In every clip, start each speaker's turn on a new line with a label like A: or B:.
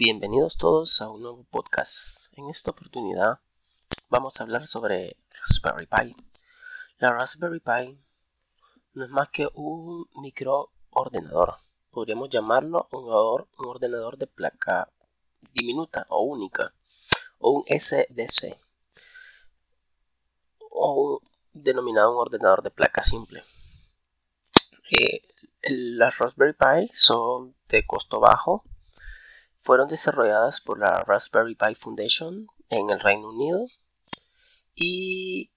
A: Bienvenidos todos a un nuevo podcast. En esta oportunidad vamos a hablar sobre Raspberry Pi. La Raspberry Pi no es más que un microordenador. Podríamos llamarlo un, ordenador de placa diminuta o única o un SDC o denominado un ordenador de placa simple. Eh, las Raspberry Pi son de costo bajo. Fueron desarrolladas por la Raspberry Pi Foundation en el Reino Unido y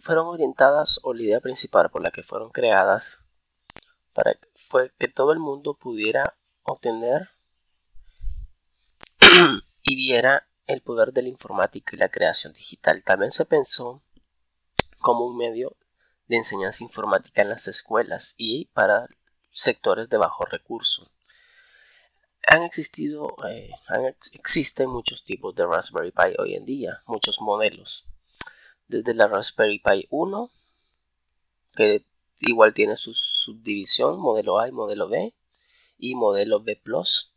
A: fueron orientadas o la idea principal por la que fueron creadas para, fue que todo el mundo pudiera obtener y viera el poder de la informática y la creación digital. También se pensó como un medio de enseñanza informática en las escuelas y para sectores de bajo recurso. Han existido, eh, existen muchos tipos de Raspberry Pi hoy en día, muchos modelos. Desde la Raspberry Pi 1, que igual tiene su subdivisión, modelo A y modelo B, y modelo B Plus,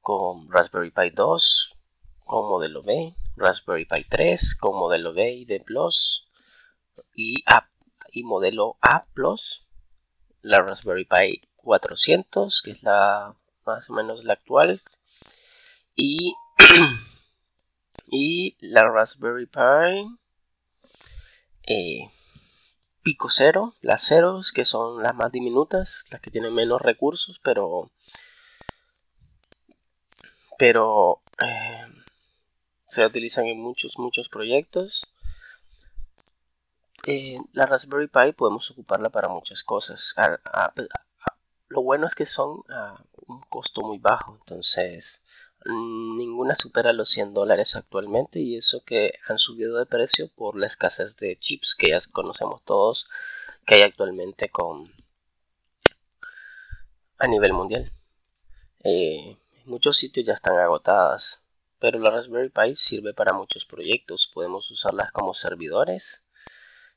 A: con Raspberry Pi 2, con modelo B, Raspberry Pi 3, con modelo B y B Plus, y A y modelo A Plus, la Raspberry Pi 400, que es la más o menos la actual, y, y la Raspberry Pi eh, Pico Cero, las ceros, que son las más diminutas, las que tienen menos recursos, pero pero eh, se utilizan en muchos muchos proyectos eh, la Raspberry Pi podemos ocuparla para muchas cosas. lo bueno es que son a un costo muy bajo, entonces ninguna supera los 100 dólares actualmente y eso que han subido de precio por la escasez de chips que ya conocemos todos que hay actualmente con a nivel mundial. Eh, muchos sitios ya están agotadas, pero la Raspberry Pi sirve para muchos proyectos. Podemos usarlas como servidores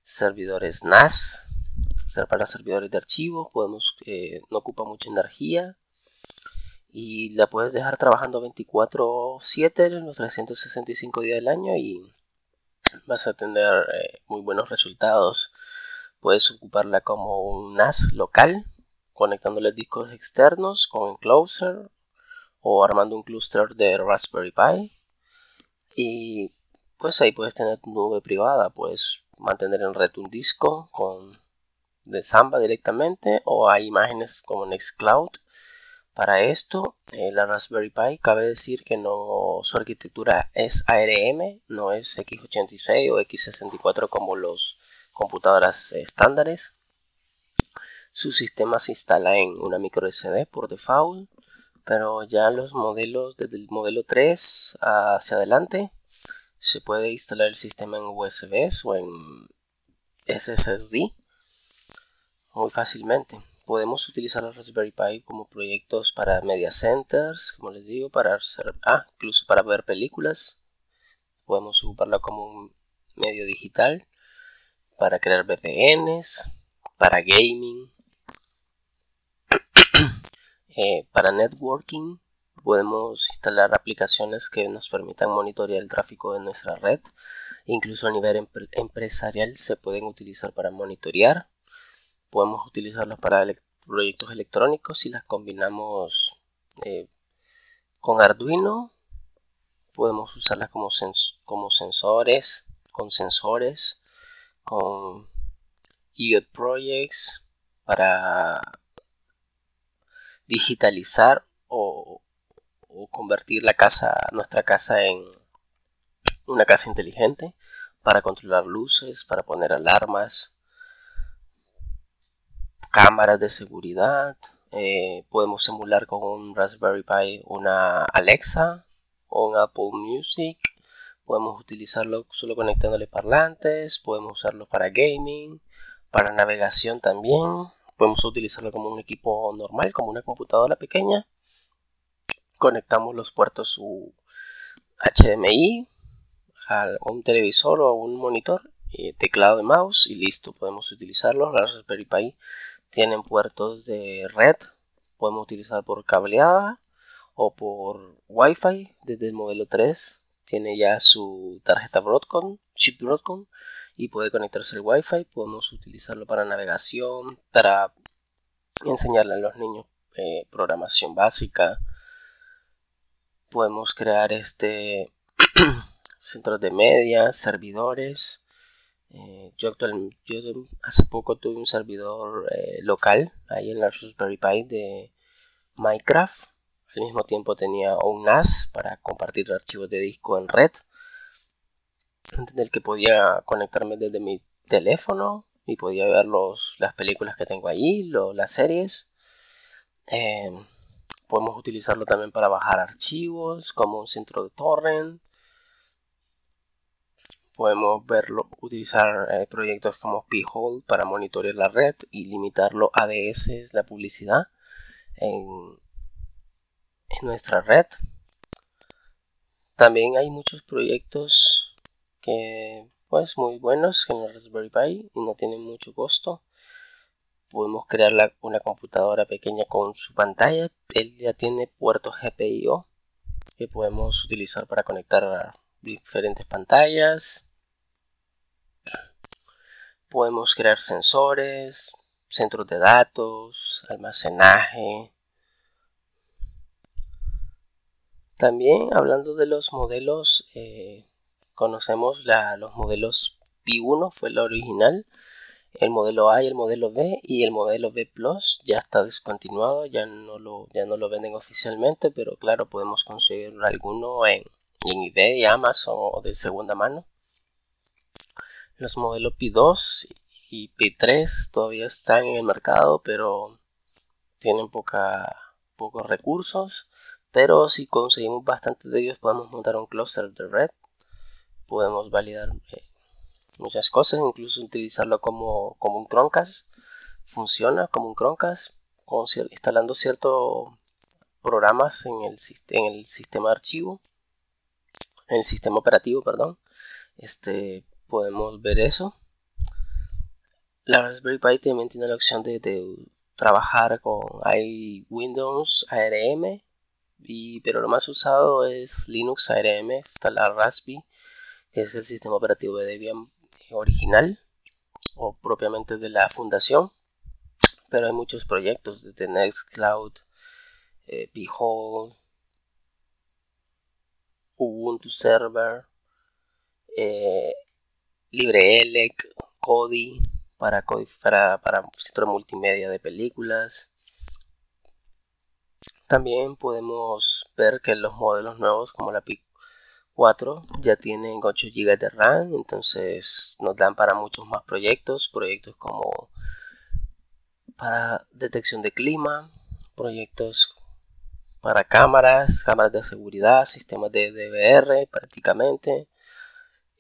A: servidores NAS, para servidores de archivo, podemos, eh, no ocupa mucha energía y la puedes dejar trabajando 24/7 los 365 días del año y vas a tener eh, muy buenos resultados. Puedes ocuparla como un NAS local, conectándole discos externos con Enclosure o armando un cluster de Raspberry Pi. Y pues ahí puedes tener tu nube privada, puedes mantener en red un disco con de Samba directamente o hay imágenes como Nextcloud. Para esto, eh, la Raspberry Pi cabe decir que no su arquitectura es ARM, no es x86 o x64 como los computadoras estándares. Su sistema se instala en una micro SD por default, pero ya los modelos desde el modelo 3 hacia adelante se puede instalar el sistema en USB o en SSD muy fácilmente. Podemos utilizar la Raspberry Pi como proyectos para media centers, como les digo, para hacer, ah, incluso para ver películas. Podemos ocuparla como un medio digital para crear VPNs, para gaming, eh, para networking Podemos instalar aplicaciones que nos permitan monitorear el tráfico de nuestra red. Incluso a nivel empresarial se pueden utilizar para monitorear. Podemos utilizarlas para proyectos electrónicos si las combinamos eh, con Arduino. Podemos usarlas como, como sensores, con sensores, con IoT Projects para digitalizar o o convertir la casa, nuestra casa en una casa inteligente para controlar luces, para poner alarmas, cámaras de seguridad. Eh, podemos simular con un Raspberry Pi una Alexa o un Apple Music. Podemos utilizarlo solo conectándole parlantes. Podemos usarlo para gaming, para navegación también. Podemos utilizarlo como un equipo normal, como una computadora pequeña conectamos los puertos HDMI a un televisor o un monitor, y teclado de mouse y listo, podemos utilizarlo. Las Raspberry Pi tienen puertos de red, podemos utilizar por cableada o por Wi-Fi desde el modelo 3. Tiene ya su tarjeta Broadcom, chip Broadcom y puede conectarse al Wi-Fi. Podemos utilizarlo para navegación, para enseñarle a los niños eh, programación básica. Podemos crear este centros de media, servidores. Eh, yo, hace poco tuve un servidor eh, local ahí en la Raspberry Pi de Minecraft. Al mismo tiempo tenía un NAS para compartir archivos de disco en red. En el que podía conectarme desde mi teléfono y podía ver las películas que tengo ahí, las series. Em, podemos utilizarlo también para bajar archivos como un centro de torrent. Podemos verlo, utilizar eh, proyectos como P-Hole para monitorear la red y limitarlo a ADS, la publicidad, en, nuestra red. También hay muchos proyectos que pues muy buenos en la Raspberry Pi y no tienen mucho costo. Podemos crear una computadora pequeña con su pantalla. Él ya tiene puertos GPIO que podemos utilizar para conectar diferentes pantallas. Podemos crear sensores, centros de datos, almacenaje. También hablando de los modelos eh, conocemos los modelos P1 fue el original, el modelo A y el modelo B y el modelo B Plus ya está descontinuado, ya no lo, ya no lo venden oficialmente, pero claro, podemos conseguir alguno en, en eBay, Amazon o de segunda mano. Los modelos P2 y P3 todavía están en el mercado, pero tienen poca, pocos recursos. Pero si conseguimos bastante de ellos, podemos montar un cluster de red podemos validar eh, muchas cosas, incluso utilizarlo como, como un Chromecast. Funciona como un Chromecast, instalando ciertos programas en el, en el sistema de archivo, el sistema operativo, perdón. Este, podemos ver eso. La Raspberry Pi también tiene la opción de, trabajar con hay Windows ARM, y, pero lo más usado es Linux ARM, está la Raspberry que es el sistema operativo de Debian original o propiamente de la fundación. Pero hay muchos proyectos desde Nextcloud, eh, Behold, Ubuntu Server, eh, LibreElec, Kodi para, para, para multimedia de películas. También podemos ver que los modelos nuevos como la PIC 4 ya tienen 8 GB de RAM, entonces nos dan para muchos más proyectos, proyectos como para detección de clima, proyectos para cámaras, cámaras de seguridad, sistemas de DVR prácticamente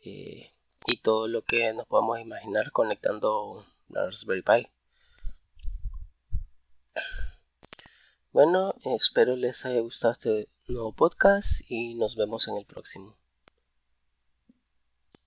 A: eh, y todo lo que nos podemos imaginar conectando la Raspberry Pi. Bueno, espero les haya gustado este nuevo podcast y nos vemos en el próximo.